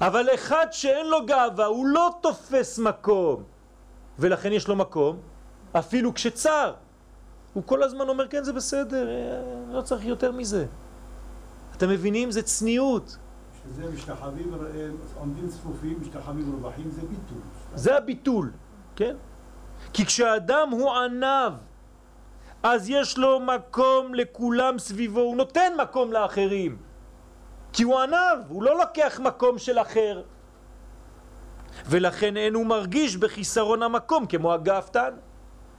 אבל אחד שאין לו גאווה, הוא לא תופס מקום, ולכן יש לו מקום, אפילו כשצר. הוא כל הזמן אומר, כן, זה בסדר, אה, לא צריך יותר מזה. אתם מבינים? זה צניעות. שזה משתחווים, אה, עומדים צפופים, משתחווים רווחים, זה ביטול. זה הביטול, כן? כי כשאדם הוא ענב, אז יש לו מקום לכולם סביבו, הוא נותן מקום לאחרים. כי הוא ענב, הוא לא לוקח מקום של אחר. ולכן אין הוא מרגיש בחיסרון המקום, כמו הגאפתן,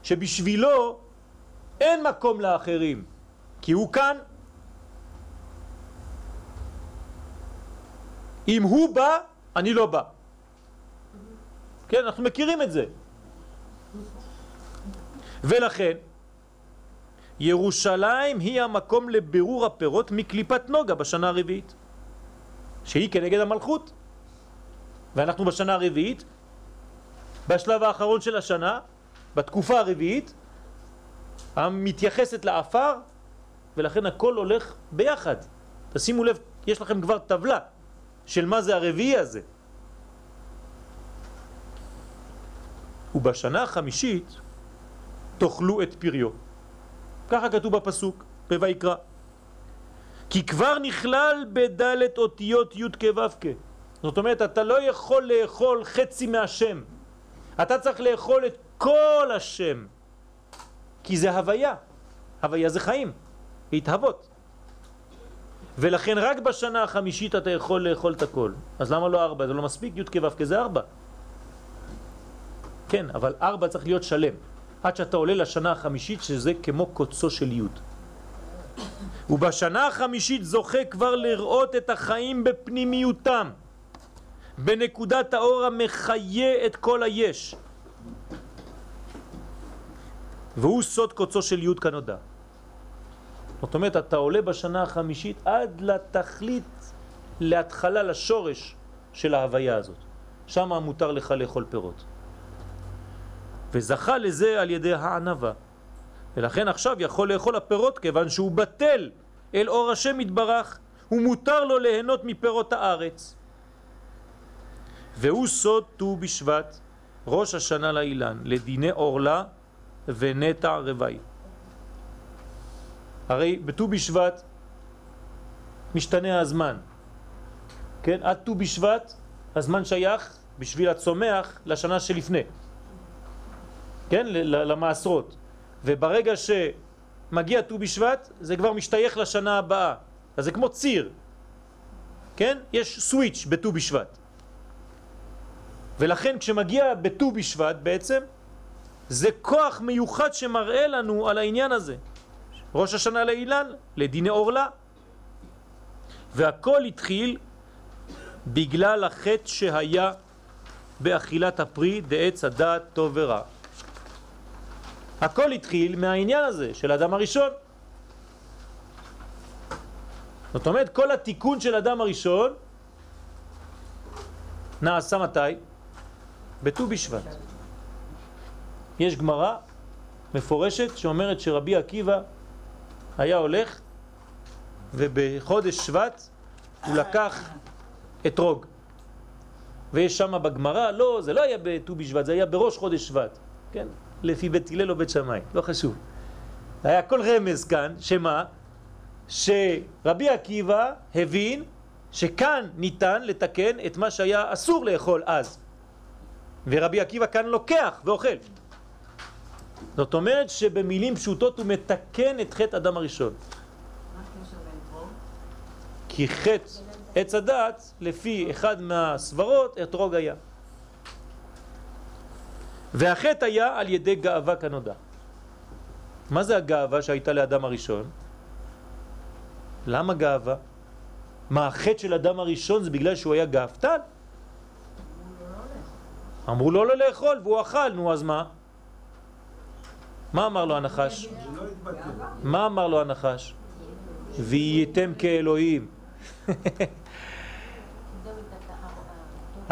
שבשבילו אין מקום לאחרים, כי הוא כאן. אם הוא בא, אני לא בא. כן, אנחנו מכירים את זה. ולכן, ירושלים היא המקום לבירור הפירות מקליפת נוגה בשנה הרביעית, שהיא כנגד המלכות. ואנחנו בשנה הרביעית, בשלב האחרון של השנה, בתקופה הרביעית, המתייחסת לאפר, ולכן הכל הולך ביחד. תשימו לב, יש לכם כבר טבלה של מה זה הרביעי הזה. ובשנה החמישית תאכלו את פריו. ככה כתוב בפסוק, בויקרא. כי כבר נכלל בדלת אותיות י' כו' זאת אומרת, אתה לא יכול לאכול חצי מהשם. אתה צריך לאכול את כל השם. כי זה הוויה. הוויה זה חיים, להתהוות. ולכן רק בשנה החמישית אתה יכול לאכול את הכל. אז למה לא ארבע? זה לא מספיק? י' כו' כי זה ארבע. כן, אבל ארבע צריך להיות שלם. עד שאתה עולה לשנה החמישית שזה כמו קוצו של י'. ובשנה החמישית זוכה כבר לראות את החיים בפנימיותם, בנקודת האור המחיה את כל היש. והוא סוד קוצו של י' כנודע. זאת אומרת, אתה עולה בשנה החמישית עד לתכלית, להתחלה, לשורש של ההוויה הזאת. שם מותר לך לאכול פירות. וזכה לזה על ידי הענבה. ולכן עכשיו יכול לאכול הפירות כיוון שהוא בטל אל אור השם מתברך, ומותר לו ליהנות מפירות הארץ. והוא סוד ט"ו בשבט, ראש השנה לאילן, לדיני אורלה ונטע רבי. הרי בט"ו בשבט משתנה הזמן, כן? עד ט"ו בשבט הזמן שייך בשביל הצומח לשנה שלפני, כן? למעשרות. וברגע שמגיע ט"ו בשבט זה כבר משתייך לשנה הבאה, אז זה כמו ציר, כן? יש סוויץ' בט"ו בשבט. ולכן כשמגיע בט"ו בשבט בעצם זה כוח מיוחד שמראה לנו על העניין הזה. ראש השנה לאילן, לדיני אורלה. והכל התחיל בגלל החטא שהיה באכילת הפרי דעץ הדעת טוב ורע. הכל התחיל מהעניין הזה של אדם הראשון. זאת אומרת, כל התיקון של אדם הראשון נעשה מתי? בט"ו בשבט. יש גמרא מפורשת שאומרת שרבי עקיבא היה הולך ובחודש שבט הוא לקח אתרוג. ויש שם בגמרא, לא, זה לא היה בט"ו בשבט, זה היה בראש חודש שבט, כן? לפי בית הלל או בית שמאי, לא חשוב. היה כל רמז כאן, שמה? שרבי עקיבא הבין שכאן ניתן לתקן את מה שהיה אסור לאכול אז. ורבי עקיבא כאן לוקח ואוכל. זאת אומרת שבמילים פשוטות הוא מתקן את חטא אדם הראשון. כי חטא עץ הדעת, לפי אחד מהסברות, אתרוג היה. והחטא היה על ידי גאווה כנודע. מה זה הגאווה שהייתה לאדם הראשון? למה גאווה? מה החטא של אדם הראשון זה בגלל שהוא היה גאוותן? אמרו לו לא לאכול והוא אכל, נו אז מה? מה אמר לו הנחש? מה אמר לו הנחש? והייתם כאלוהים.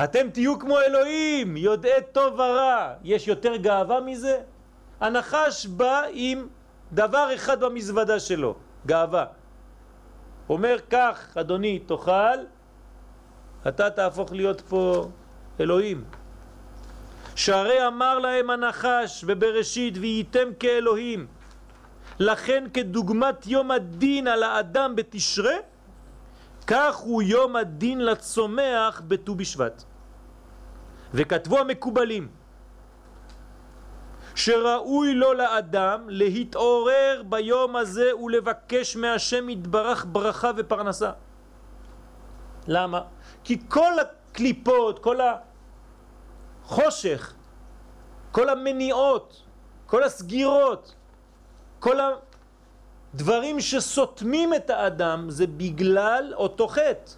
אתם תהיו כמו אלוהים, יודעי טוב ורע. יש יותר גאווה מזה? הנחש בא עם דבר אחד במזוודה שלו, גאווה. אומר כך, אדוני, תאכל, אתה תהפוך להיות פה אלוהים. שהרי אמר להם הנחש בבראשית וייתם כאלוהים. לכן כדוגמת יום הדין על האדם בתשרה, כך הוא יום הדין לצומח בט"ו בשבט. וכתבו המקובלים שראוי לו לאדם להתעורר ביום הזה ולבקש מהשם יתברך ברכה ופרנסה. למה? כי כל הקליפות, כל החושך, כל המניעות, כל הסגירות, כל הדברים שסותמים את האדם זה בגלל אותו חטא.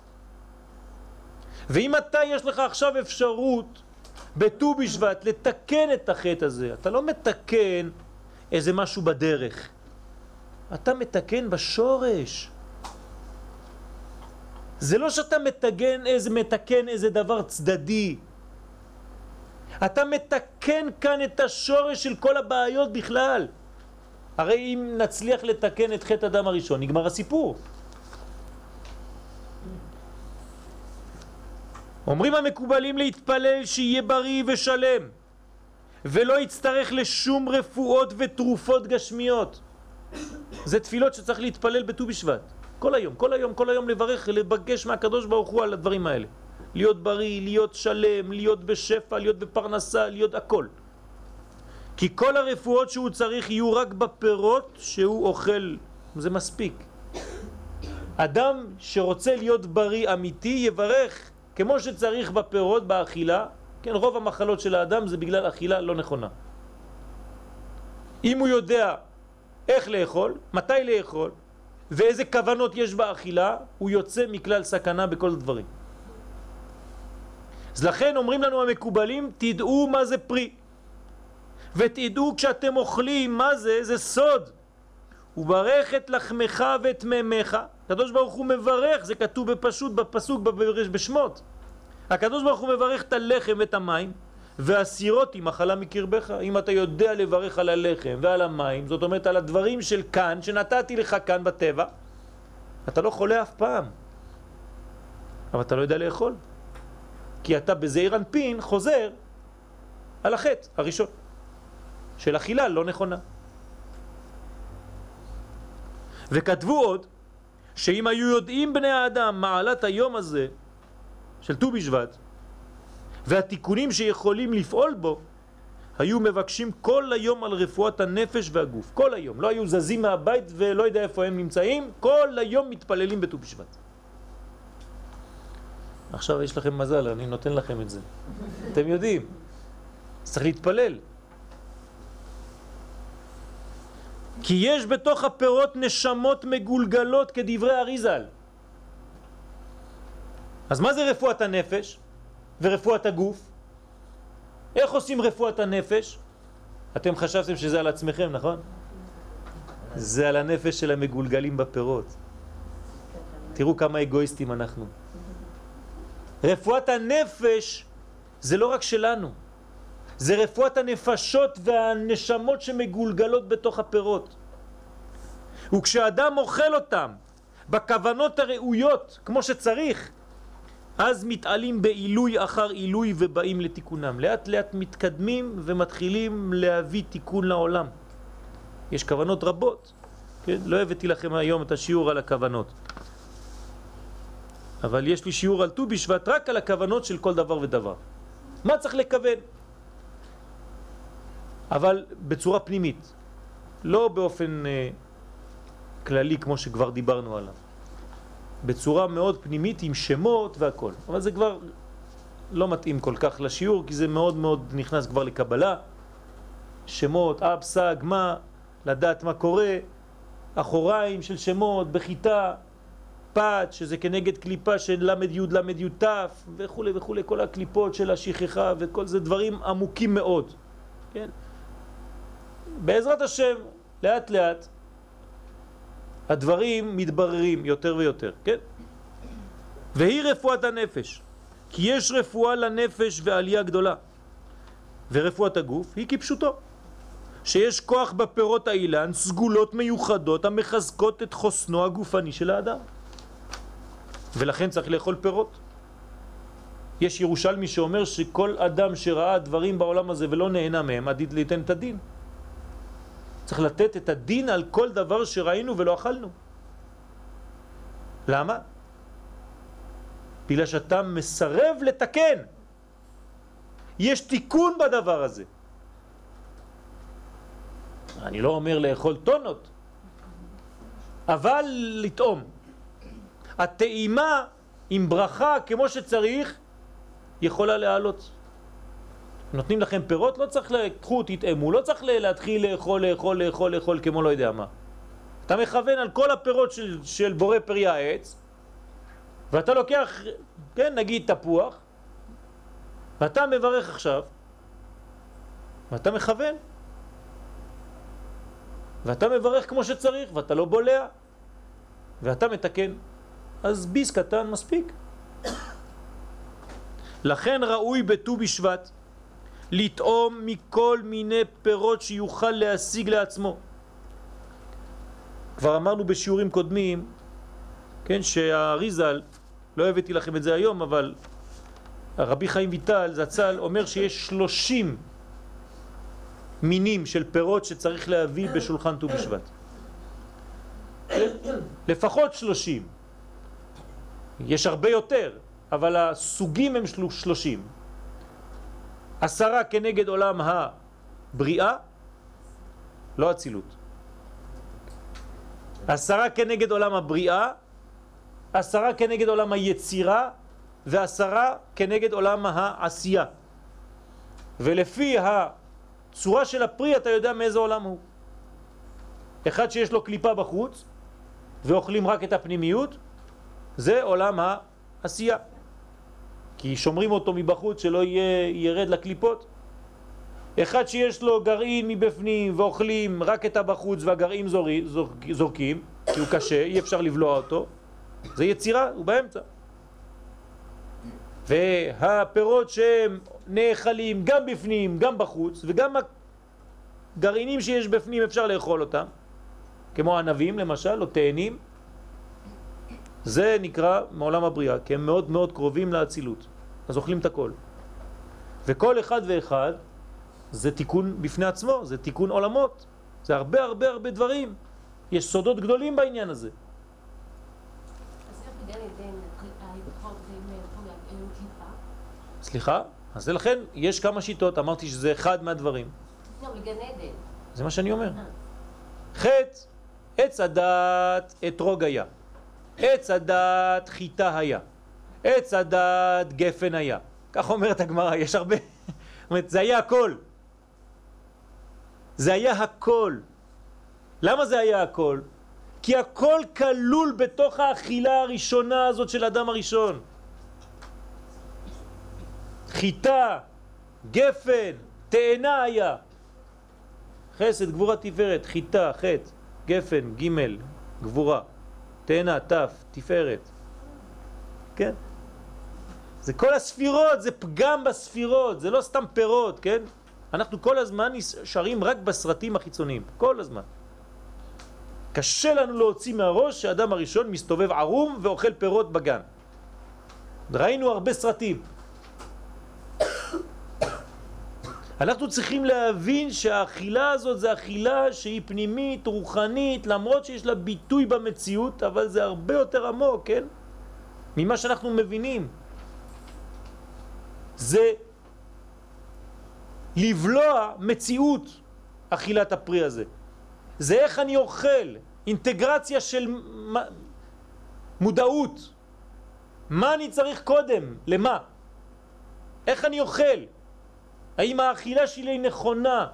ואם אתה יש לך עכשיו אפשרות בט"ו בשבט לתקן את החטא הזה, אתה לא מתקן איזה משהו בדרך, אתה מתקן בשורש. זה לא שאתה מתקן איזה, מתקן איזה דבר צדדי. אתה מתקן כאן את השורש של כל הבעיות בכלל. הרי אם נצליח לתקן את חטא אדם הראשון, נגמר הסיפור. אומרים המקובלים להתפלל שיהיה בריא ושלם ולא יצטרך לשום רפואות ותרופות גשמיות. זה תפילות שצריך להתפלל בט"ו בשבט. כל היום, כל היום, כל היום לברך, לבקש מהקדוש ברוך הוא על הדברים האלה. להיות בריא, להיות שלם, להיות בשפע, להיות בפרנסה, להיות הכל. כי כל הרפואות שהוא צריך יהיו רק בפירות שהוא אוכל, זה מספיק. אדם שרוצה להיות בריא אמיתי יברך כמו שצריך בפירות, באכילה, כן, רוב המחלות של האדם זה בגלל אכילה לא נכונה. אם הוא יודע איך לאכול, מתי לאכול, ואיזה כוונות יש באכילה, הוא יוצא מכלל סכנה בכל הדברים. אז לכן אומרים לנו המקובלים, תדעו מה זה פרי. ותדעו כשאתם אוכלים מה זה, זה סוד. וברך את לחמך ואת מימיך. הקדוש ברוך הוא מברך, זה כתוב בפשוט בפסוק בשמות. הקדוש ברוך הוא מברך את הלחם ואת המים, והסירות היא מחלה מקרבך. אם אתה יודע לברך על הלחם ועל המים, זאת אומרת על הדברים של כאן, שנתתי לך כאן בטבע, אתה לא חולה אף פעם. אבל אתה לא יודע לאכול. כי אתה בזעיר אנפין חוזר על החטא הראשון של אכילה לא נכונה. וכתבו עוד שאם היו יודעים בני האדם מעלת היום הזה של ט"ו בשבט והתיקונים שיכולים לפעול בו היו מבקשים כל היום על רפואת הנפש והגוף, כל היום, לא היו זזים מהבית ולא יודע איפה הם נמצאים, כל היום מתפללים בט"ו בשבט. עכשיו יש לכם מזל, אני נותן לכם את זה. אתם יודעים, צריך להתפלל. כי יש בתוך הפירות נשמות מגולגלות כדברי אריזל. אז מה זה רפואת הנפש ורפואת הגוף? איך עושים רפואת הנפש? אתם חשבתם שזה על עצמכם, נכון? זה על הנפש של המגולגלים בפירות. תראו כמה אגואיסטים אנחנו. רפואת הנפש זה לא רק שלנו, זה רפואת הנפשות והנשמות שמגולגלות בתוך הפירות. וכשאדם אוכל אותם בכוונות הראויות, כמו שצריך, אז מתעלים בעילוי אחר עילוי ובאים לתיקונם. לאט לאט מתקדמים ומתחילים להביא תיקון לעולם. יש כוונות רבות, כן? לא הבאתי לכם היום את השיעור על הכוונות. אבל יש לי שיעור על ט"ו בשבט רק על הכוונות של כל דבר ודבר. מה צריך לכוון? אבל בצורה פנימית, לא באופן אה, כללי כמו שכבר דיברנו עליו. בצורה מאוד פנימית עם שמות והכל. אבל זה כבר לא מתאים כל כך לשיעור, כי זה מאוד מאוד נכנס כבר לקבלה. שמות, אב, סג, מה, לדעת מה קורה, אחוריים של שמות, בחיטה, פת, שזה כנגד קליפה של למד י' למד י' ת' וכו' וכו', כל הקליפות של השכחה וכל זה דברים עמוקים מאוד, כן? בעזרת השם, לאט לאט, הדברים מתבררים יותר ויותר, כן? והיא רפואת הנפש, כי יש רפואה לנפש ועלייה גדולה, ורפואת הגוף היא כפשוטו, שיש כוח בפירות האילן, סגולות מיוחדות המחזקות את חוסנו הגופני של האדם. ולכן צריך לאכול פירות. יש ירושלמי שאומר שכל אדם שראה דברים בעולם הזה ולא נהנה מהם, עדיד ליתן את הדין. צריך לתת את הדין על כל דבר שראינו ולא אכלנו. למה? בגלל שאתה מסרב לתקן. יש תיקון בדבר הזה. אני לא אומר לאכול טונות, אבל לטעום. הטעימה עם ברכה כמו שצריך יכולה להעלות. נותנים לכם פירות, לא צריך לקחו, תטעמו, לא צריך להתחיל לאכול, לאכול, לאכול, לאכול כמו לא יודע מה. אתה מכוון על כל הפירות של, של בורא פרי העץ, ואתה לוקח, כן, נגיד תפוח, ואתה מברך עכשיו, ואתה מכוון, ואתה מברך כמו שצריך, ואתה לא בולע, ואתה מתקן. אז ביס קטן מספיק. לכן ראוי בט"ו בשבט לטעום מכל מיני פירות שיוכל להשיג לעצמו. כבר אמרנו בשיעורים קודמים, כן, שהאריזל, לא הבאתי לכם את זה היום, אבל רבי חיים ויטל זצ"ל אומר שיש שלושים מינים של פירות שצריך להביא בשולחן ט"ו בשבט. לפחות שלושים. יש הרבה יותר, אבל הסוגים הם שלושים. עשרה כנגד עולם הבריאה, לא אצילות. עשרה כנגד עולם הבריאה, עשרה כנגד עולם היצירה, ועשרה כנגד עולם העשייה. ולפי הצורה של הפרי אתה יודע מאיזה עולם הוא. אחד שיש לו קליפה בחוץ ואוכלים רק את הפנימיות, זה עולם העשייה. כי שומרים אותו מבחוץ שלא יהיה, ירד לקליפות. אחד שיש לו גרעין מבפנים ואוכלים רק את הבחוץ והגרעין זורי, זורקים, כי הוא קשה, אי אפשר לבלוע אותו, זה יצירה, הוא באמצע. והפירות שהם נאכלים גם בפנים, גם בחוץ, וגם הגרעינים שיש בפנים אפשר לאכול אותם, כמו ענבים למשל, או תאנים, זה נקרא מעולם הבריאה, כי הם מאוד מאוד קרובים לאצילות. אז אוכלים את הכל. וכל אחד ואחד זה תיקון בפני עצמו, זה תיקון עולמות. זה הרבה הרבה הרבה דברים. יש סודות גדולים בעניין הזה. סליחה? אז זה לכן, יש כמה שיטות, אמרתי שזה אחד מהדברים. לא, בגן עדן. זה מה שאני אומר. אה. חטא, עץ הדת אתרוג היה. עץ הדת חיטה היה. עץ הדת גפן היה. כך אומרת הגמרא, יש הרבה... אומרת, זה היה הכל. זה היה הכל. למה זה היה הכל? כי הכל כלול בתוך האכילה הראשונה הזאת של אדם הראשון. חיטה, גפן, תאנה היה. חסד, גבורה, תפארת, חיטה, חטא, גפן, ג', גבורה, תאנה, תף, תפארת. כן? זה כל הספירות, זה פגם בספירות, זה לא סתם פירות, כן? אנחנו כל הזמן נשארים רק בסרטים החיצוניים, כל הזמן. קשה לנו להוציא מהראש שהאדם הראשון מסתובב ערום ואוכל פירות בגן. ראינו הרבה סרטים. אנחנו צריכים להבין שהאכילה הזאת זה אכילה שהיא פנימית, רוחנית, למרות שיש לה ביטוי במציאות, אבל זה הרבה יותר עמוק, כן? ממה שאנחנו מבינים. זה לבלוע מציאות אכילת הפרי הזה. זה איך אני אוכל, אינטגרציה של מודעות. מה אני צריך קודם? למה? איך אני אוכל? האם האכילה שלי נכונה?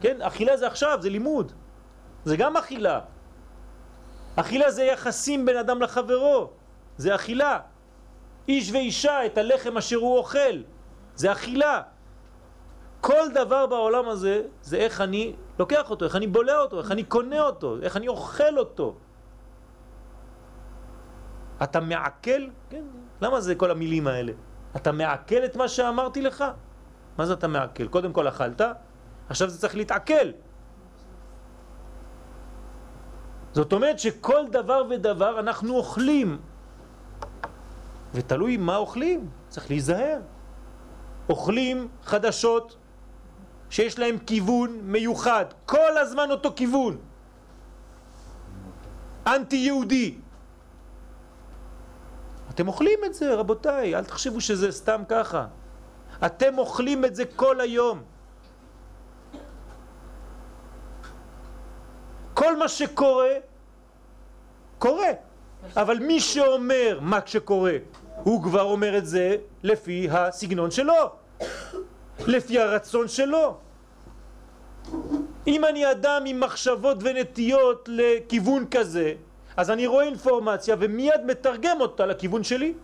כן, אכילה זה עכשיו, זה לימוד. זה גם אכילה. אכילה זה יחסים בין אדם לחברו. זה אכילה. איש ואישה, את הלחם אשר הוא אוכל, זה אכילה. כל דבר בעולם הזה זה איך אני לוקח אותו, איך אני בולע אותו, איך אני קונה אותו, איך אני אוכל אותו. אתה מעכל? כן. למה זה כל המילים האלה? אתה מעכל את מה שאמרתי לך? מה זה אתה מעכל? קודם כל אכלת, עכשיו זה צריך להתעכל. זאת אומרת שכל דבר ודבר אנחנו אוכלים ותלוי מה אוכלים, צריך להיזהר. אוכלים חדשות שיש להם כיוון מיוחד, כל הזמן אותו כיוון. אנטי יהודי. אתם אוכלים את זה, רבותיי, אל תחשבו שזה סתם ככה. אתם אוכלים את זה כל היום. כל מה שקורה, קורה. אבל מי שאומר מה שקורה, הוא כבר אומר את זה לפי הסגנון שלו, לפי הרצון שלו. אם אני אדם עם מחשבות ונטיות לכיוון כזה, אז אני רואה אינפורמציה ומיד מתרגם אותה לכיוון שלי.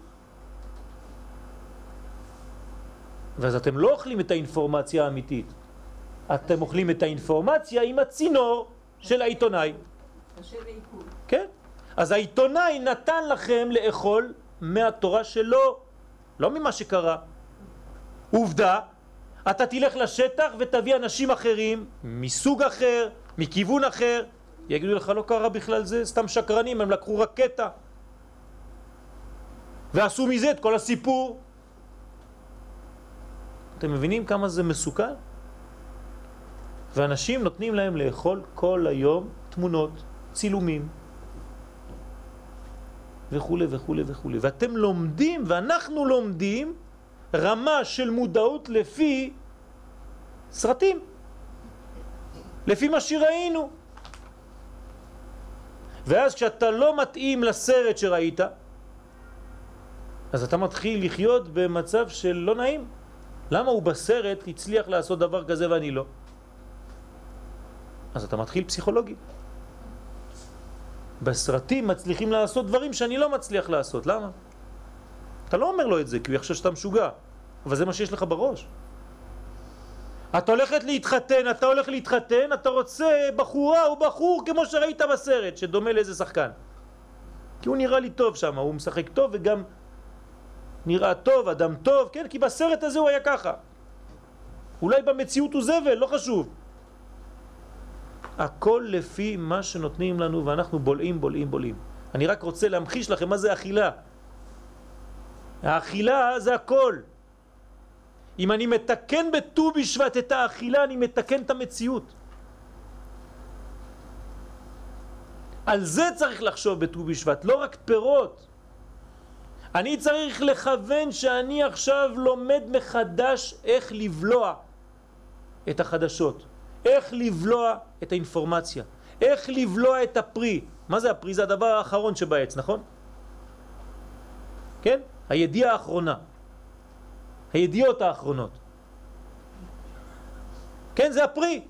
ואז אתם לא אוכלים את האינפורמציה האמיתית, אתם אוכלים את האינפורמציה עם הצינור של העיתונאי. כן? אז העיתונאי נתן לכם לאכול מהתורה שלו, לא ממה שקרה. עובדה, אתה תלך לשטח ותביא אנשים אחרים, מסוג אחר, מכיוון אחר, יגידו לך לא קרה בכלל זה, סתם שקרנים, הם לקחו רקטה ועשו מזה את כל הסיפור. אתם מבינים כמה זה מסוכן? ואנשים נותנים להם לאכול כל היום תמונות, צילומים וכו' וכו' וכו'. ואתם לומדים, ואנחנו לומדים, רמה של מודעות לפי סרטים, לפי מה שראינו. ואז כשאתה לא מתאים לסרט שראית, אז אתה מתחיל לחיות במצב של לא נעים. למה הוא בסרט הצליח לעשות דבר כזה ואני לא? אז אתה מתחיל פסיכולוגי. בסרטים מצליחים לעשות דברים שאני לא מצליח לעשות, למה? אתה לא אומר לו את זה כי הוא יחשב שאתה משוגע, אבל זה מה שיש לך בראש. אתה הולכת להתחתן, אתה הולך להתחתן, אתה רוצה בחורה או בחור כמו שראית בסרט, שדומה לאיזה שחקן. כי הוא נראה לי טוב שם, הוא משחק טוב וגם נראה טוב, אדם טוב, כן? כי בסרט הזה הוא היה ככה. אולי במציאות הוא זבל, לא חשוב. הכל לפי מה שנותנים לנו ואנחנו בולעים, בולעים, בולעים. אני רק רוצה להמחיש לכם מה זה אכילה. האכילה זה הכל. אם אני מתקן בט"ו בשבט את האכילה, אני מתקן את המציאות. על זה צריך לחשוב בט"ו בשבט, לא רק פירות. אני צריך לכוון שאני עכשיו לומד מחדש איך לבלוע את החדשות, איך לבלוע את האינפורמציה, איך לבלוע את הפרי. מה זה הפרי? זה הדבר האחרון שבעץ, נכון? כן? הידיעה האחרונה. הידיעות האחרונות. כן, זה הפרי.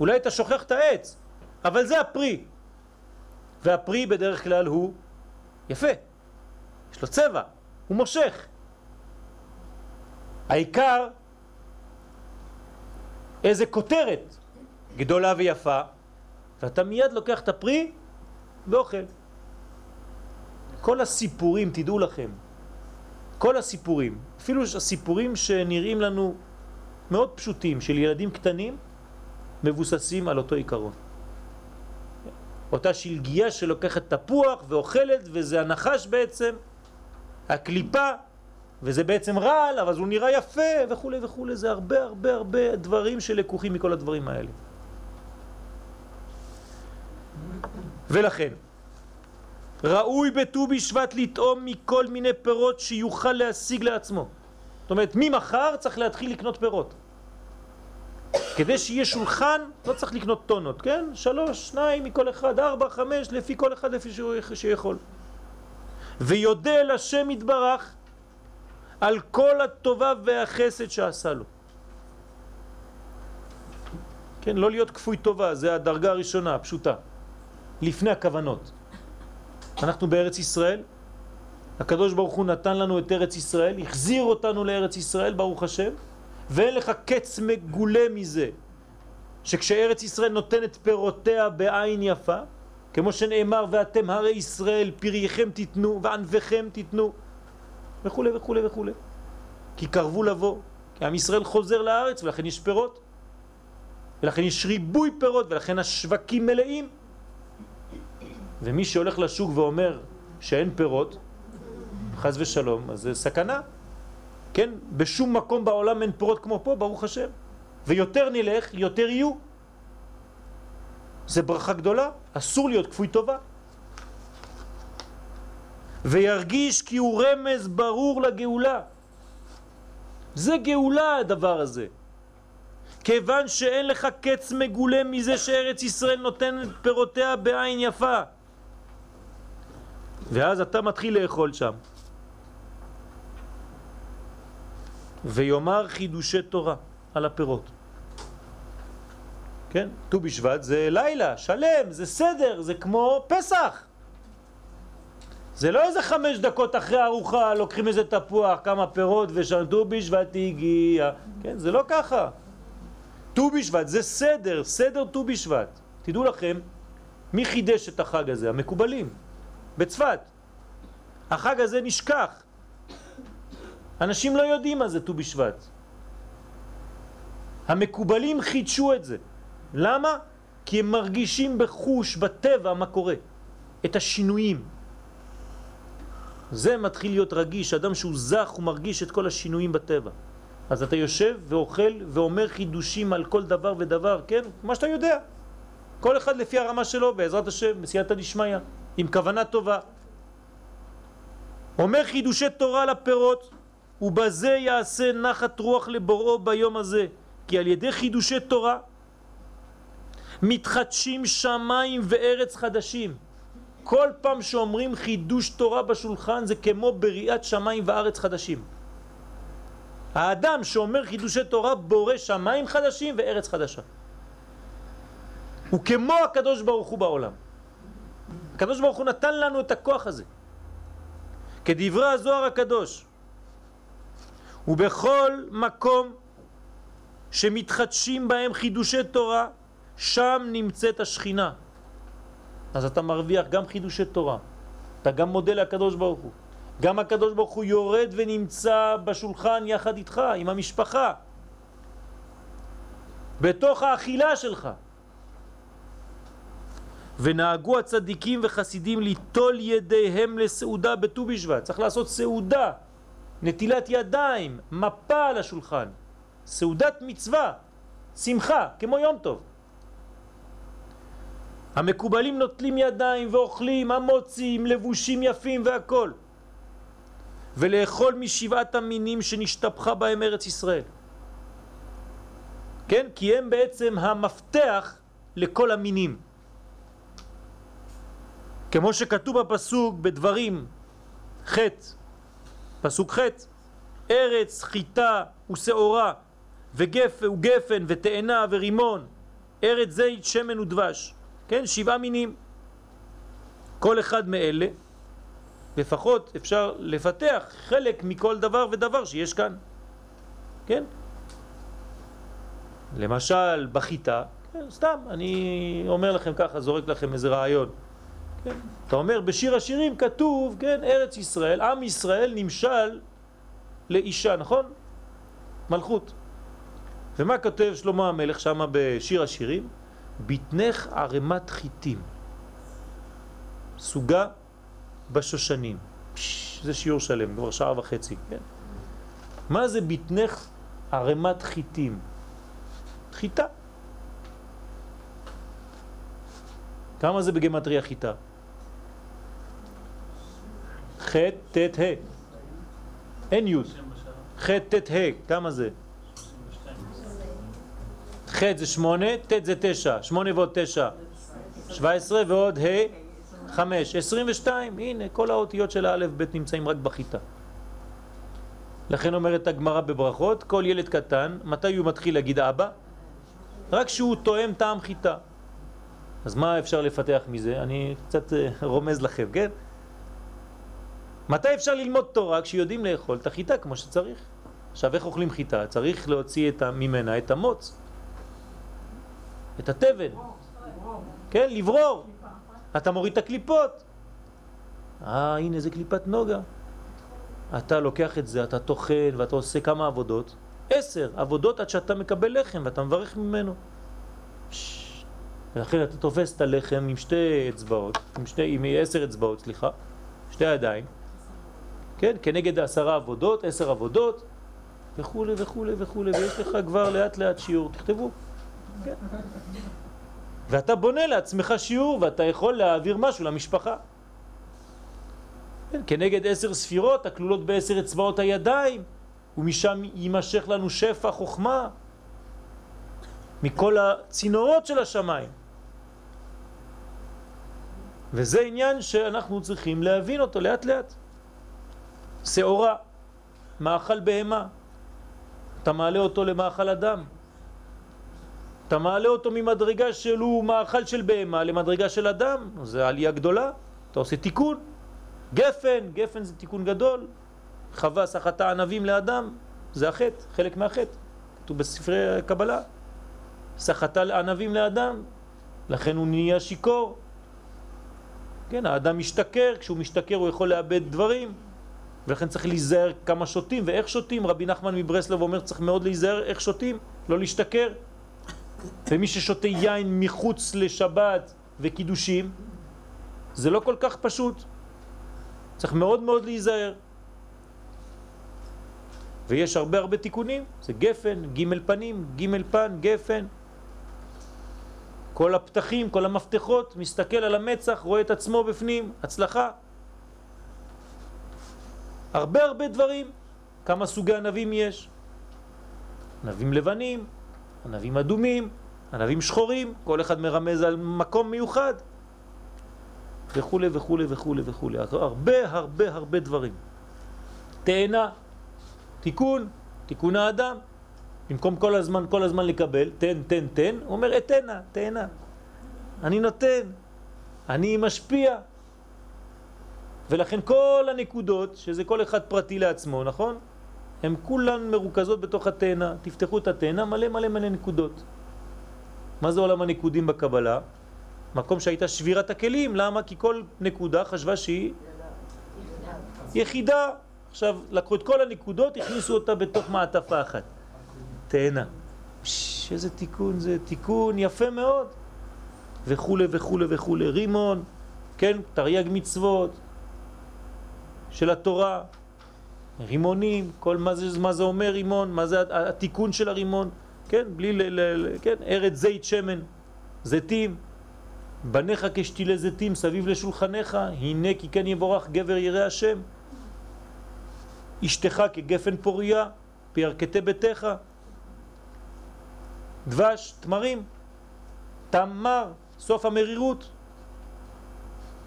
אולי אתה שוכח את העץ, אבל זה הפרי. והפרי בדרך כלל הוא יפה, יש לו צבע, הוא מושך. העיקר איזה כותרת גדולה ויפה, ואתה מיד לוקח את הפרי ואוכל. כל הסיפורים, תדעו לכם, כל הסיפורים, אפילו הסיפורים שנראים לנו מאוד פשוטים של ילדים קטנים, מבוססים על אותו עיקרון. אותה שלגיה שלוקחת תפוח ואוכלת, וזה הנחש בעצם, הקליפה, וזה בעצם רעל, אבל הוא נראה יפה וכו' וכו'. זה הרבה הרבה הרבה דברים שלקוחים מכל הדברים האלה. ולכן, ראוי בט"ו בשבט לטעום מכל מיני פירות שיוכל להשיג לעצמו. זאת אומרת, ממחר צריך להתחיל לקנות פירות. כדי שיהיה שולחן, לא צריך לקנות טונות, כן? שלוש, שניים מכל אחד, ארבע, חמש, לפי כל אחד לפי שיכול. ויודה לשם יתברך על כל הטובה והחסד שעשה לו. כן, לא להיות כפוי טובה, זה הדרגה הראשונה, הפשוטה, לפני הכוונות. אנחנו בארץ ישראל, הקדוש ברוך הוא נתן לנו את ארץ ישראל, החזיר אותנו לארץ ישראל, ברוך השם, ואין לך קץ מגולה מזה, שכשארץ ישראל נותנת פירותיה בעין יפה, כמו שנאמר, ואתם הרי ישראל פרייכם תיתנו וענביכם תיתנו, וכו' וכו' וכו'. כי קרבו לבוא, כי עם ישראל חוזר לארץ ולכן יש פירות, ולכן יש ריבוי פירות ולכן השווקים מלאים. ומי שהולך לשוק ואומר שאין פירות, חז ושלום, אז זה סכנה. כן? בשום מקום בעולם אין פירות כמו פה, ברוך השם. ויותר נלך, יותר יהיו. זה ברכה גדולה, אסור להיות כפוי טובה. וירגיש כי הוא רמז ברור לגאולה. זה גאולה הדבר הזה. כיוון שאין לך קץ מגולה מזה שארץ ישראל נותנת פירותיה בעין יפה. ואז אתה מתחיל לאכול שם. ויאמר חידושי תורה על הפירות. כן? ט"ו בשבט זה לילה, שלם, זה סדר, זה כמו פסח. זה לא איזה חמש דקות אחרי הארוחה לוקחים איזה תפוח, כמה פירות ושם ט"ו בשבט הגיע. כן, זה לא ככה. ט"ו בשבט זה סדר, סדר ט"ו בשבט. תדעו לכם, מי חידש את החג הזה? המקובלים, בצפת. החג הזה נשכח. אנשים לא יודעים מה זה ט"ו בשבט. המקובלים חידשו את זה. למה? כי הם מרגישים בחוש, בטבע, מה קורה. את השינויים. זה מתחיל להיות רגיש, אדם שהוא זך הוא מרגיש את כל השינויים בטבע. אז אתה יושב ואוכל ואומר חידושים על כל דבר ודבר, כן? מה שאתה יודע. כל אחד לפי הרמה שלו, בעזרת השם, בסייעתא דשמיא, עם כוונה טובה. אומר חידושי תורה לפירות, ובזה יעשה נחת רוח לבוראו ביום הזה, כי על ידי חידושי תורה מתחדשים שמיים וארץ חדשים. כל פעם שאומרים חידוש תורה בשולחן זה כמו בריאת שמיים וארץ חדשים. האדם שאומר חידושי תורה בורא שמיים חדשים וארץ חדשה. הוא כמו הקדוש ברוך הוא בעולם. הקדוש ברוך הוא נתן לנו את הכוח הזה. כדברי הזוהר הקדוש. ובכל מקום שמתחדשים בהם חידושי תורה, שם נמצאת השכינה. אז אתה מרוויח גם חידושי תורה, אתה גם מודה לקדוש ברוך הוא. גם הקדוש ברוך הוא יורד ונמצא בשולחן יחד איתך, עם המשפחה, בתוך האכילה שלך. ונהגו הצדיקים וחסידים ליטול ידיהם לסעודה בט"ו בשבט. צריך לעשות סעודה, נטילת ידיים, מפה על השולחן. סעודת מצווה, שמחה, כמו יום טוב. המקובלים נוטלים ידיים ואוכלים, המוצים, לבושים יפים והכל. ולאכול משבעת המינים שנשתפכה בהם ארץ ישראל. כן? כי הם בעצם המפתח לכל המינים. כמו שכתוב בפסוק בדברים ח', פסוק ח', ארץ, חיטה ושעורה וגפ, וגפן ותאנה ורימון, ארץ זית, שמן ודבש. כן, שבעה מינים. כל אחד מאלה, לפחות אפשר לפתח חלק מכל דבר ודבר שיש כאן. כן? למשל, בחיטה, כן, סתם, אני אומר לכם ככה, זורק לכם איזה רעיון. כן? אתה אומר, בשיר השירים כתוב, כן, ארץ ישראל, עם ישראל נמשל לאישה, נכון? מלכות. ומה כותב שלמה המלך שם בשיר השירים? ביטנך ערמת חיטים, סוגה בשושנים. פש, זה שיעור שלם, כבר שעה וחצי, כן? מה זה ביטנך ערמת חיטים? חיטה. כמה זה בגמטריה חיטה? ח' ט' ה'. אין י'. ח' ט' ה', כמה זה? ח' זה שמונה, ט' זה תשע, שמונה ועוד תשע, שבע עשרה ועוד ה', חמש, עשרים ושתיים, הנה כל האותיות של האלף ב' נמצאים רק בחיטה. לכן אומרת הגמרא בברכות, כל ילד קטן, מתי הוא מתחיל להגיד אבא? רק שהוא תואם טעם חיטה. אז מה אפשר לפתח מזה? אני קצת אה, רומז לכם, כן? מתי אפשר ללמוד תורה? כשיודעים לאכול את החיטה כמו שצריך. עכשיו, איך אוכלים חיטה? צריך להוציא את, ממנה את המוץ. את התבן. כן, לברור. אתה מוריד את הקליפות. אה, הנה זה קליפת נוגה. אתה לוקח את זה, אתה תוכן ואתה עושה כמה עבודות? עשר עבודות עד שאתה מקבל לחם ואתה מברך ממנו. ולכן אתה תופס את הלחם עם שתי אצבעות, עם, שתי, עם עשר אצבעות, סליחה, שתי ידיים, כן, כנגד עשרה עבודות, עשר עבודות, וכו' וכו' וכו', ויש לך כבר לאט לאט שיעור, תכתבו. ואתה בונה לעצמך שיעור ואתה יכול להעביר משהו למשפחה. כן, כנגד עשר ספירות הכלולות בעשר אצבעות הידיים, ומשם יימשך לנו שפע חוכמה מכל הצינורות של השמיים. וזה עניין שאנחנו צריכים להבין אותו לאט לאט. שעורה, מאכל בהמה, אתה מעלה אותו למאכל אדם. אתה מעלה אותו ממדרגה שלו מאכל של בהמה למדרגה של אדם, זה עלייה גדולה, אתה עושה תיקון. גפן, גפן זה תיקון גדול. חווה סחטה ענבים לאדם, זה החטא, חלק מהחטא. כתוב בספרי הקבלה. סחטה ענבים לאדם, לכן הוא נהיה שיקור. כן, האדם משתכר, כשהוא משתכר הוא יכול לאבד דברים, ולכן צריך להיזהר כמה שותים ואיך שותים. רבי נחמן מברסלב אומר צריך מאוד להיזהר איך שותים, לא להשתכר. ומי ששותה יין מחוץ לשבת וקידושים, זה לא כל כך פשוט. צריך מאוד מאוד להיזהר. ויש הרבה הרבה תיקונים, זה גפן, ג' פנים, ג' פן, גפן. כל הפתחים, כל המפתחות, מסתכל על המצח, רואה את עצמו בפנים, הצלחה. הרבה הרבה דברים. כמה סוגי ענבים יש? ענבים לבנים, ענבים אדומים, ענבים שחורים, כל אחד מרמז על מקום מיוחד. וכו' וכו' וכו' וכו'. הרבה הרבה הרבה דברים. תאנה, תיקון, תיקון האדם. במקום כל הזמן, כל הזמן לקבל, תן, תן, תן, הוא אומר, אתנה, תאנה. אני נותן, אני משפיע. ולכן כל הנקודות, שזה כל אחד פרטי לעצמו, נכון? הן כולן מרוכזות בתוך התאנה. תפתחו את התאנה, מלא מלא מלא נקודות. מה זה עולם הנקודים בקבלה? מקום שהייתה שבירת הכלים, למה? כי כל נקודה חשבה שהיא יחידה. עכשיו לקחו את כל הנקודות, הכניסו אותה בתוך מעטפה אחת. תאנה. איזה תיקון זה, תיקון יפה מאוד. וכו' וכו' וכו', רימון, כן, תרי"ג מצוות של התורה, רימונים, כל מה זה, מה זה אומר רימון, מה זה התיקון של הרימון, כן, בלי ל... ל, ל כן, ארץ זית שמן, זיתים, בניך כשתילי זיתים סביב לשולחניך, הנה כי כן יבורך גבר ירא השם. אשתך כגפן פוריה, פירקתי ביתך. דבש, תמרים, תמר, סוף המרירות.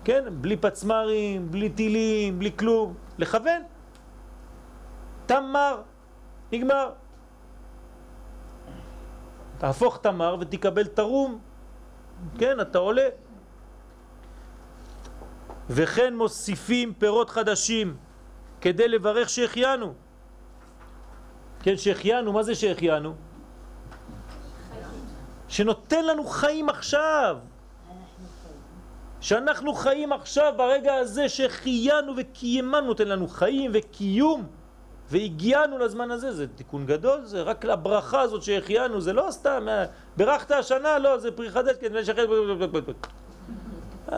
כן, בלי פצמרים, בלי טילים, בלי כלום, לכוון. תמר, נגמר. תהפוך תמר ותקבל תרום, כן, אתה עולה. וכן מוסיפים פירות חדשים כדי לברך שהחיינו. כן, שהחיינו, מה זה שהחיינו? שנותן לנו חיים עכשיו. שאנחנו חיים עכשיו ברגע הזה שחיינו וקיימנו נותן לנו חיים וקיום והגיענו לזמן הזה, זה תיקון גדול, זה רק לברכה הזאת שהחיינו, זה לא סתם, ברכת השנה, לא, זה פרי חדש, כן, לשחרר,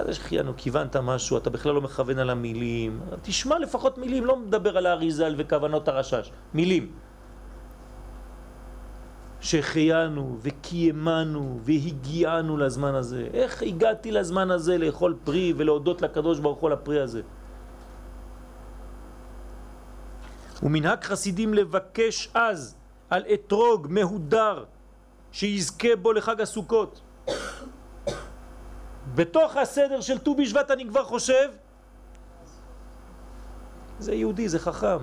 זה שהחיינו, כיוונת משהו, אתה בכלל לא מכוון על המילים, תשמע לפחות מילים, לא מדבר על האריזל וכוונות הרשש, מילים. שהחיינו וקיימנו והגיענו לזמן הזה. איך הגעתי לזמן הזה לאכול פרי ולהודות לקדוש ברוך הוא על הפרי הזה? ומנהג חסידים לבקש אז על אתרוג מהודר שיזכה בו לחג הסוכות. בתוך הסדר של ט"ו בשבט אני כבר חושב זה יהודי, זה חכם.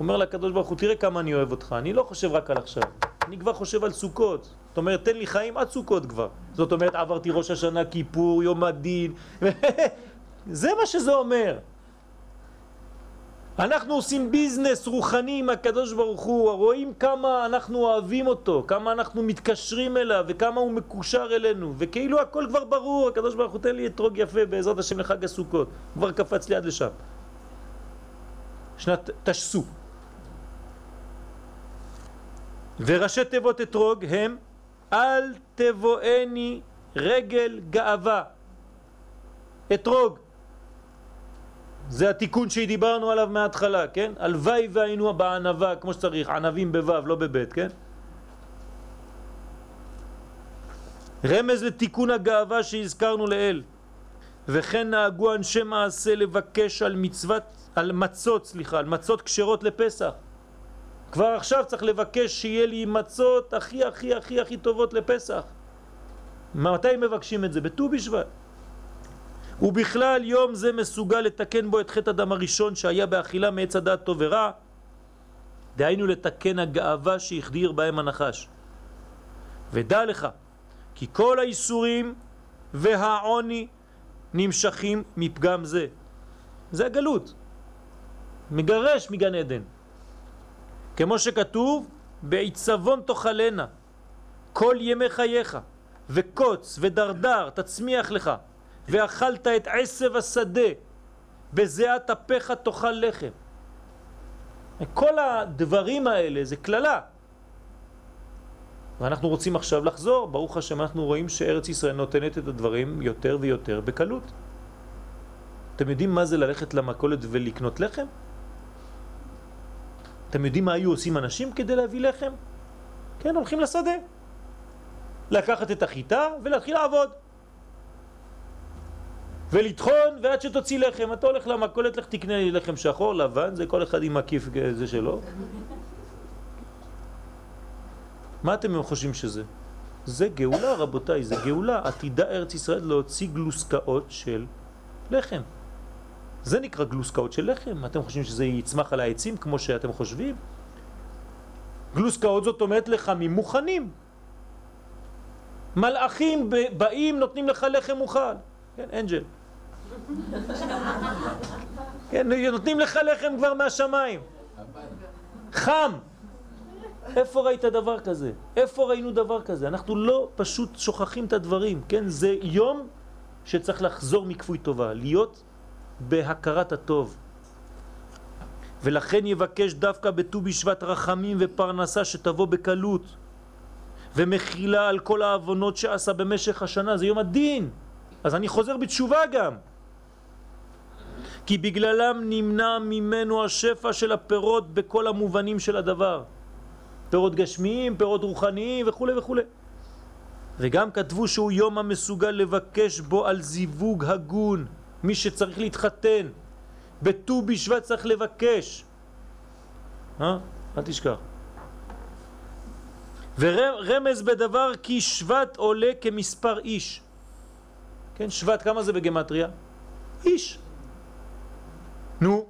אומר לקדוש ברוך הוא, תראה כמה אני אוהב אותך, אני לא חושב רק על עכשיו, אני כבר חושב על סוכות. זאת אומרת, תן לי חיים עד סוכות כבר. זאת אומרת, עברתי ראש השנה, כיפור, יום הדין, זה מה שזה אומר. אנחנו עושים ביזנס רוחני עם הקדוש ברוך הוא, רואים כמה אנחנו אוהבים אותו, כמה אנחנו מתקשרים אליו וכמה הוא מקושר אלינו וכאילו הכל כבר ברור, הקדוש ברוך הוא תן לי אתרוג יפה בעזרת השם לחג הסוכות, כבר קפץ לי עד לשם. שנת תשסו. וראשי תיבות אתרוג הם אל תבואני רגל גאווה. אתרוג. זה התיקון שדיברנו עליו מההתחלה, כן? הלוואי והיינו בענבה כמו שצריך, ענבים בו' לא בב', כן? רמז לתיקון הגאווה שהזכרנו לאל. וכן נהגו אנשי מעשה לבקש על מצוות, על מצות, סליחה, על מצות כשרות לפסח. כבר עכשיו צריך לבקש שיהיה לי מצות הכי הכי הכי הכי טובות לפסח. מתי מבקשים את זה? בט"ו בשבט. ובכלל יום זה מסוגל לתקן בו את חטא הדם הראשון שהיה באכילה מעץ הדעת טוב ורע, דהיינו לתקן הגאווה שהחדיר בהם הנחש. ודע לך, כי כל האיסורים והעוני נמשכים מפגם זה. זה הגלות. מגרש מגן עדן. כמו שכתוב, בעיצבון תאכלנה כל ימי חייך, וקוץ ודרדר תצמיח לך, ואכלת את עשב השדה, בזיעת אפיך תאכל לחם. כל הדברים האלה זה כללה. ואנחנו רוצים עכשיו לחזור, ברוך השם אנחנו רואים שארץ ישראל נותנת את הדברים יותר ויותר בקלות. אתם יודעים מה זה ללכת למכולת ולקנות לחם? אתם יודעים מה היו עושים אנשים כדי להביא לחם? כן, הולכים לשדה. לקחת את החיטה ולהתחיל לעבוד. ולטחון ועד שתוציא לחם. אתה הולך למכולת, לך תקנה לי לחם שחור, לבן, זה כל אחד עם מקיף זה שלו. מה אתם חושבים שזה? זה גאולה רבותיי, זה גאולה. עתידה ארץ ישראל להוציא גלוסקאות של לחם. זה נקרא גלוסקאות של לחם. אתם חושבים שזה יצמח על העצים כמו שאתם חושבים? גלוסקאות זאת אומרת לחמים מוכנים. מלאכים באים, נותנים לך לחם מוכן. כן, אנג'ל. כן, נותנים לך לחם כבר מהשמיים. חם. איפה ראית דבר כזה? איפה ראינו דבר כזה? אנחנו לא פשוט שוכחים את הדברים, כן? זה יום שצריך לחזור מכפוי טובה, להיות בהכרת הטוב. ולכן יבקש דווקא בט"ו בשבט רחמים ופרנסה שתבוא בקלות ומכילה על כל העוונות שעשה במשך השנה, זה יום הדין. אז אני חוזר בתשובה גם. כי בגללם נמנע ממנו השפע של הפירות בכל המובנים של הדבר. פירות גשמיים, פירות רוחניים וכו' וכו'. וגם כתבו שהוא יום המסוגל לבקש בו על זיווג הגון, מי שצריך להתחתן. בט"ו בשבט צריך לבקש. אה? אל תשכח. ורמז בדבר כי שבט עולה כמספר איש. כן, שבט כמה זה בגמטריה? איש. נו,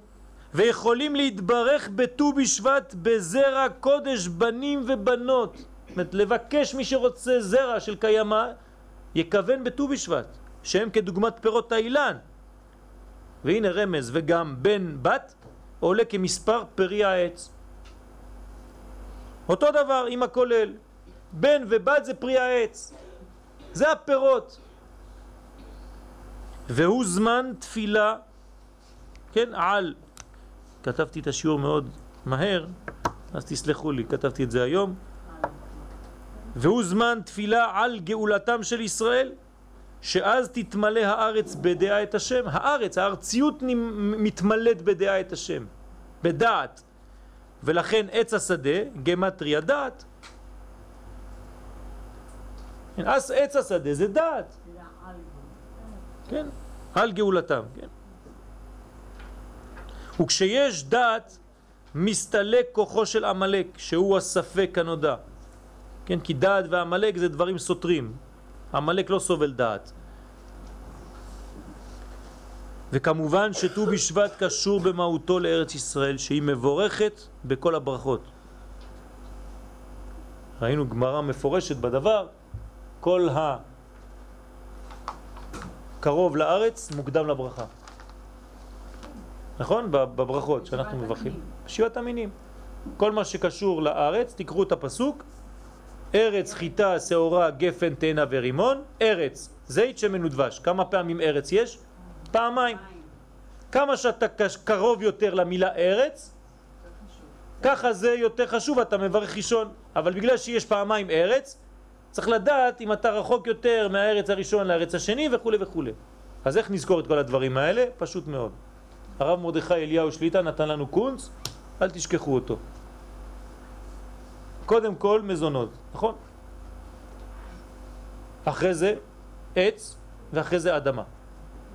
ויכולים להתברך בט"ו בשבט בזרע קודש בנים ובנות. זאת אומרת, לבקש מי שרוצה זרע של קיימה, יכוון בט"ו בשבט, שהם כדוגמת פירות האילן. והנה רמז, וגם בן בת עולה כמספר פרי העץ. אותו דבר עם הכולל, בן ובת זה פרי העץ, זה הפירות. והוא זמן תפילה, כן, על כתבתי את השיעור מאוד מהר, אז תסלחו לי, כתבתי את זה היום. והוא זמן תפילה על גאולתם של ישראל, שאז תתמלא הארץ בדעה את השם. הארץ, הארציות מתמלאת בדעה את השם, בדעת. ולכן עץ השדה, גמטריה דעת. אז עץ השדה זה דעת. כן, על גאולתם, כן. וכשיש דעת, מסתלק כוחו של עמלק, שהוא הספק הנודע. כן, כי דעת ועמלק זה דברים סותרים. עמלק לא סובל דעת. וכמובן שט"ו בשבט קשור במהותו לארץ ישראל, שהיא מבורכת בכל הברכות. ראינו גמרא מפורשת בדבר, כל הקרוב לארץ מוקדם לברכה. נכון? בברכות שאנחנו מברכים. שבעת המינים. כל מה שקשור לארץ, תקראו את הפסוק, ארץ, חיטה, שעורה, גפן, תאנה ורימון, ארץ, זית, שמן ודבש. כמה פעמים ארץ יש? פעמיים. כמה שאתה קרוב יותר למילה ארץ, ככה זה יותר חשוב, אתה מברך ראשון. אבל בגלל שיש פעמיים ארץ, צריך לדעת אם אתה רחוק יותר מהארץ הראשון לארץ השני וכו' וכו'. אז איך נזכור את כל הדברים האלה? פשוט מאוד. הרב מרדכי אליהו שליטה נתן לנו קונץ, אל תשכחו אותו. קודם כל מזונות, נכון? אחרי זה עץ ואחרי זה אדמה.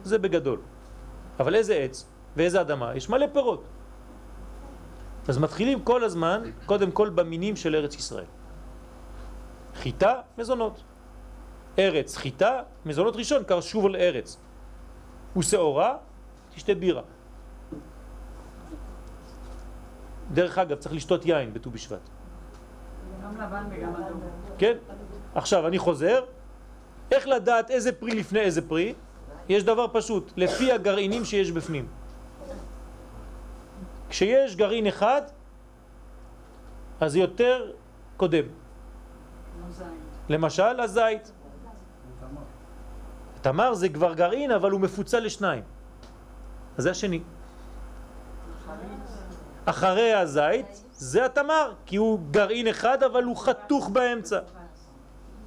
זה בגדול. אבל איזה עץ ואיזה אדמה? יש מלא פירות. אז מתחילים כל הזמן, קודם כל במינים של ארץ ישראל. חיטה, מזונות. ארץ, חיטה, מזונות ראשון, קר שוב על ארץ. ושעורה, תשתה בירה. דרך אגב, צריך לשתות יין בט"ו בשבט. גם לבן וגם אדום. כן? עכשיו, אני חוזר. איך לדעת איזה פרי לפני איזה פרי? יש דבר פשוט, לפי הגרעינים שיש בפנים. כשיש גרעין אחד, אז יותר קודם. למשל, הזית. תמר זה כבר גרעין, אבל הוא מפוצל לשניים. אז זה השני. אחרי הזית זה התמר, כי הוא גרעין אחד, אבל הוא חתוך באמצע.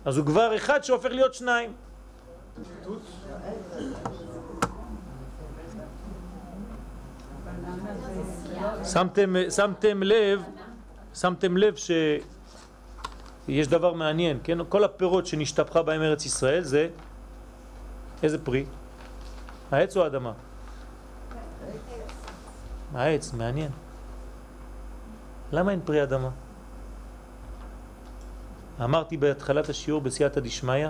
אז הוא כבר אחד שהופך להיות שניים. שמתם, שמתם לב, שמתם לב שיש דבר מעניין, כן? כל הפירות שנשתפכה בהם ארץ ישראל זה איזה פרי? העץ או האדמה? העץ, מעניין. למה אין פרי אדמה? אמרתי בהתחלת השיעור בסייעתא דשמיא.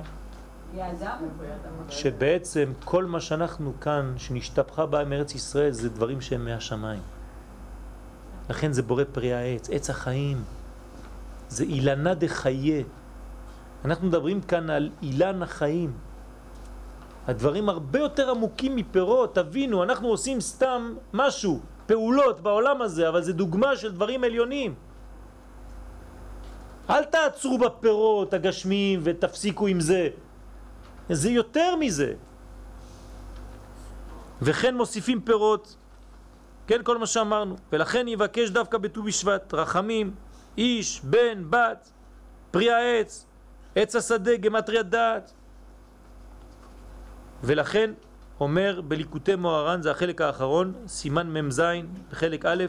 שבעצם כל מה שאנחנו כאן, שנשתפכה בהם ארץ ישראל, זה דברים שהם מהשמיים. לכן זה בורא פרי העץ, עץ החיים. זה אילנה דחיה. אנחנו מדברים כאן על אילן החיים. הדברים הרבה יותר עמוקים מפירות, תבינו, אנחנו עושים סתם משהו, פעולות בעולם הזה, אבל זה דוגמה של דברים עליונים. אל תעצרו בפירות הגשמיים ותפסיקו עם זה. זה יותר מזה. וכן מוסיפים פירות, כן, כל מה שאמרנו. ולכן יבקש דווקא בט"ו בשבט, רחמים, איש, בן, בת, פרי העץ, עץ השדה, גמטריה דעת. ולכן אומר בליקוטי מוהר"ן, זה החלק האחרון, סימן מ"ז, בחלק א',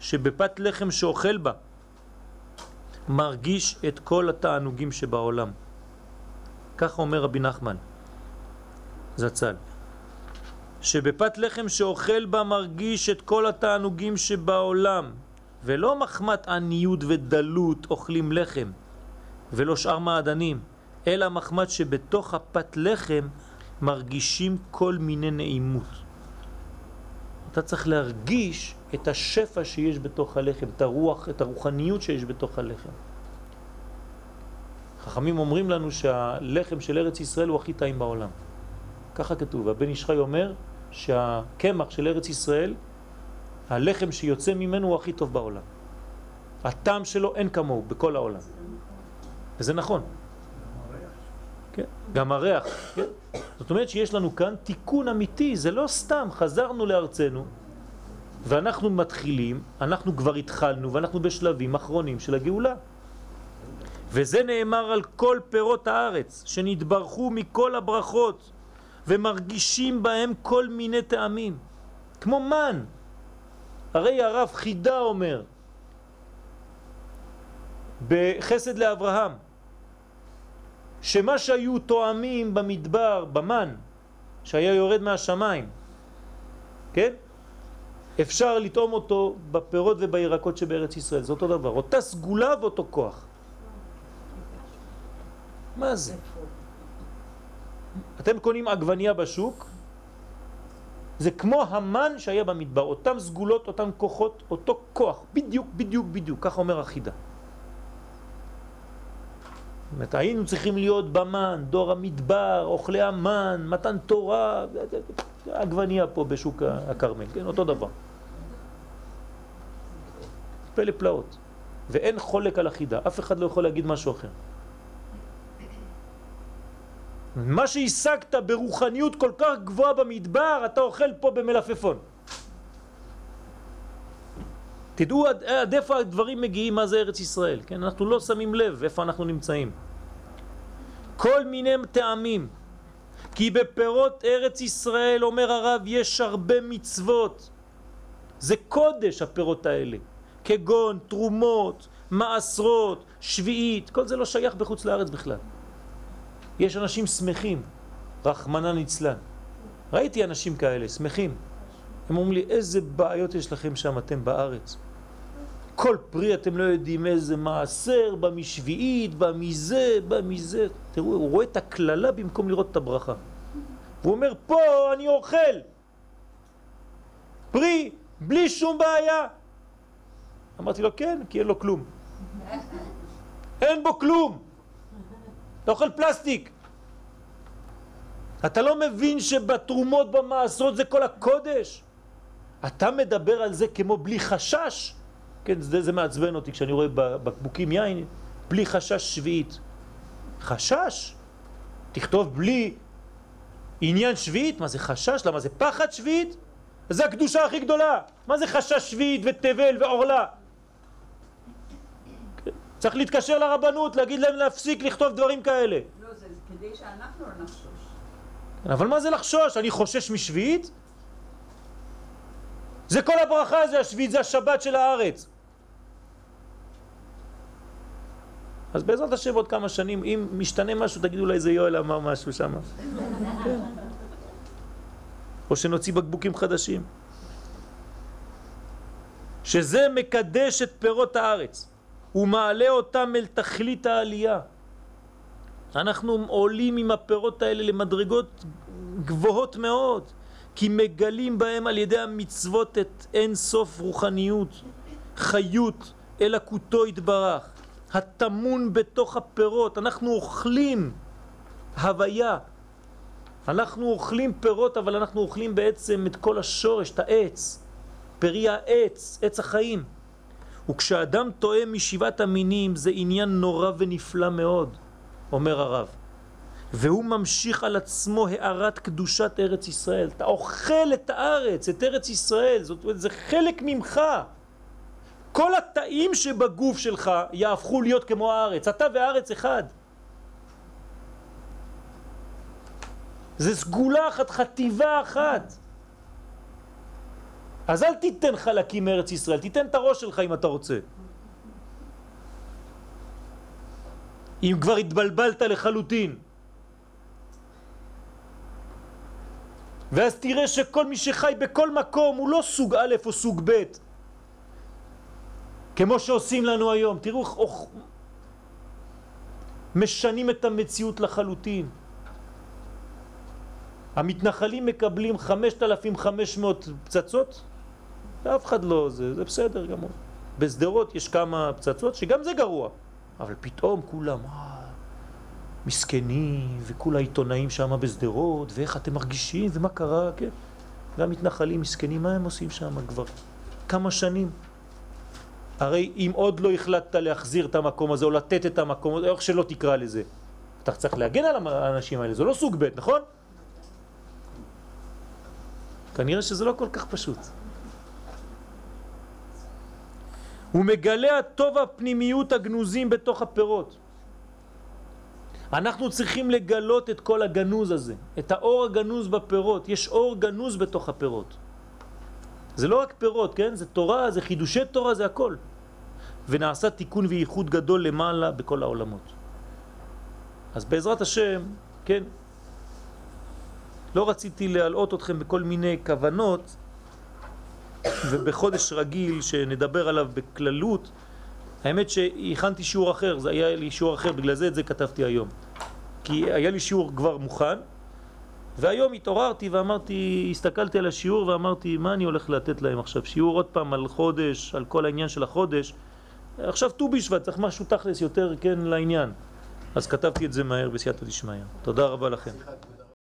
שבפת לחם שאוכל בה מרגיש את כל התענוגים שבעולם. ככה אומר רבי נחמן זצ"ל. שבפת לחם שאוכל בה מרגיש את כל התענוגים שבעולם, ולא מחמת עניות ודלות אוכלים לחם, ולא שאר מעדנים, אלא מחמת שבתוך הפת לחם מרגישים כל מיני נעימות. אתה צריך להרגיש את השפע שיש בתוך הלחם, את הרוח, את הרוחניות שיש בתוך הלחם. חכמים אומרים לנו שהלחם של ארץ ישראל הוא הכי טעים בעולם. ככה כתוב. הבן ישחי אומר שהקמח של ארץ ישראל, הלחם שיוצא ממנו הוא הכי טוב בעולם. הטעם שלו אין כמוהו בכל העולם. וזה נכון. כן, גם הריח, כן. זאת אומרת שיש לנו כאן תיקון אמיתי, זה לא סתם, חזרנו לארצנו ואנחנו מתחילים, אנחנו כבר התחלנו ואנחנו בשלבים אחרונים של הגאולה. וזה נאמר על כל פירות הארץ, שנתברכו מכל הברכות ומרגישים בהם כל מיני טעמים, כמו מן. הרי הרב חידה אומר בחסד לאברהם, שמה שהיו תואמים במדבר, במן, שהיה יורד מהשמיים, כן? אפשר לטעום אותו בפירות ובירקות שבארץ ישראל, זה אותו דבר, אותה סגולה ואותו כוח. מה זה? אתם קונים עגבניה בשוק, זה כמו המן שהיה במדבר, אותם סגולות, אותם כוחות, אותו כוח, בדיוק, בדיוק, בדיוק, כך אומר החידה. זאת אומרת, היינו צריכים להיות במן, דור המדבר, אוכלי המן, מתן תורה, עגבניה פה בשוק הכרמל, כן, אותו דבר. פלא פלאות. ואין חולק על החידה, אף אחד לא יכול להגיד משהו אחר. מה שהשגת ברוחניות כל כך גבוהה במדבר, אתה אוכל פה במלפפון. תדעו עד, עד איפה הדברים מגיעים, מה זה ארץ ישראל, כן? אנחנו לא שמים לב איפה אנחנו נמצאים. כל מיני טעמים כי בפירות ארץ ישראל, אומר הרב, יש הרבה מצוות. זה קודש הפירות האלה, כגון תרומות, מעשרות, שביעית, כל זה לא שייך בחוץ לארץ בכלל. יש אנשים שמחים, רחמנא נצלן. ראיתי אנשים כאלה, שמחים. הם אומרים לי, איזה בעיות יש לכם שם אתם בארץ. כל פרי אתם לא יודעים איזה מעשר, בא משביעית, בא מזה, בא מזה. תראו, הוא רואה את הכללה במקום לראות את הברכה. הוא אומר, פה אני אוכל פרי בלי שום בעיה. אמרתי לו, כן, כי אין לו כלום. אין בו כלום. אתה אוכל פלסטיק. אתה לא מבין שבתרומות במעשרות זה כל הקודש? אתה מדבר על זה כמו בלי חשש? כן, זה, זה מעצבן אותי כשאני רואה בקבוקים יין, בלי חשש שביעית. חשש? תכתוב בלי עניין שביעית? מה זה חשש? למה זה פחד שביעית? זה הקדושה הכי גדולה. מה זה חשש שביעית ותבל ועורלה? צריך להתקשר לרבנות, להגיד להם להפסיק לכתוב דברים כאלה. לא, זה כדי שאנחנו לא נחשוש. אבל מה זה לחשוש? אני חושש משביעית? זה כל הברכה, זה השביעית, זה השבת של הארץ. אז בעזרת השם עוד כמה שנים, אם משתנה משהו, תגידו אולי זה יואל אמר משהו שם. כן. או שנוציא בקבוקים חדשים. שזה מקדש את פירות הארץ ומעלה אותם אל תכלית העלייה. אנחנו עולים עם הפירות האלה למדרגות גבוהות מאוד, כי מגלים בהם על ידי המצוות את אין סוף רוחניות, חיות, אל הכותו התברך, הטמון בתוך הפירות. אנחנו אוכלים הוויה, אנחנו אוכלים פירות, אבל אנחנו אוכלים בעצם את כל השורש, את העץ, פרי העץ, עץ החיים. וכשאדם טועה משבעת המינים זה עניין נורא ונפלא מאוד, אומר הרב. והוא ממשיך על עצמו הערת קדושת ארץ ישראל. אתה אוכל את הארץ, את ארץ ישראל, זאת אומרת, זה חלק ממך. כל התאים שבגוף שלך יהפכו להיות כמו הארץ, אתה והארץ אחד. זה סגולה אחת, חטיבה אחת. אז אל תיתן חלקים מארץ ישראל, תיתן את הראש שלך אם אתה רוצה. אם כבר התבלבלת לחלוטין. ואז תראה שכל מי שחי בכל מקום הוא לא סוג א' או סוג ב', כמו שעושים לנו היום. תראו איך משנים את המציאות לחלוטין. המתנחלים מקבלים 5,500 פצצות, ואף אחד לא, זה, זה בסדר גמור. בסדרות יש כמה פצצות שגם זה גרוע, אבל פתאום כולם, אה, מסכנים, וכל העיתונאים שם בסדרות, ואיך אתם מרגישים, ומה קרה, כן? והמתנחלים מסכנים, מה הם עושים שם כבר? כמה שנים? הרי אם עוד לא החלטת להחזיר את המקום הזה, או לתת את המקום הזה, איך שלא תקרא לזה, אתה צריך להגן על האנשים האלה, זה לא סוג ב', נכון? כנראה שזה לא כל כך פשוט. הוא מגלה הטוב הפנימיות הגנוזים בתוך הפירות. אנחנו צריכים לגלות את כל הגנוז הזה, את האור הגנוז בפירות. יש אור גנוז בתוך הפירות. זה לא רק פירות, כן? זה תורה, זה חידושי תורה, זה הכל. ונעשה תיקון וייחוד גדול למעלה בכל העולמות. אז בעזרת השם, כן, לא רציתי להלאות אתכם בכל מיני כוונות, ובחודש רגיל שנדבר עליו בכללות, האמת שהכנתי שיעור אחר, זה היה לי שיעור אחר, בגלל זה את זה כתבתי היום. כי היה לי שיעור כבר מוכן, והיום התעוררתי ואמרתי, הסתכלתי על השיעור ואמרתי, מה אני הולך לתת להם עכשיו? שיעור עוד פעם על חודש, על כל העניין של החודש. עכשיו ט"ו בשבט, צריך משהו תכלס יותר כן לעניין. אז כתבתי את זה מהר בסייעתא דשמיא. תודה רבה לכם.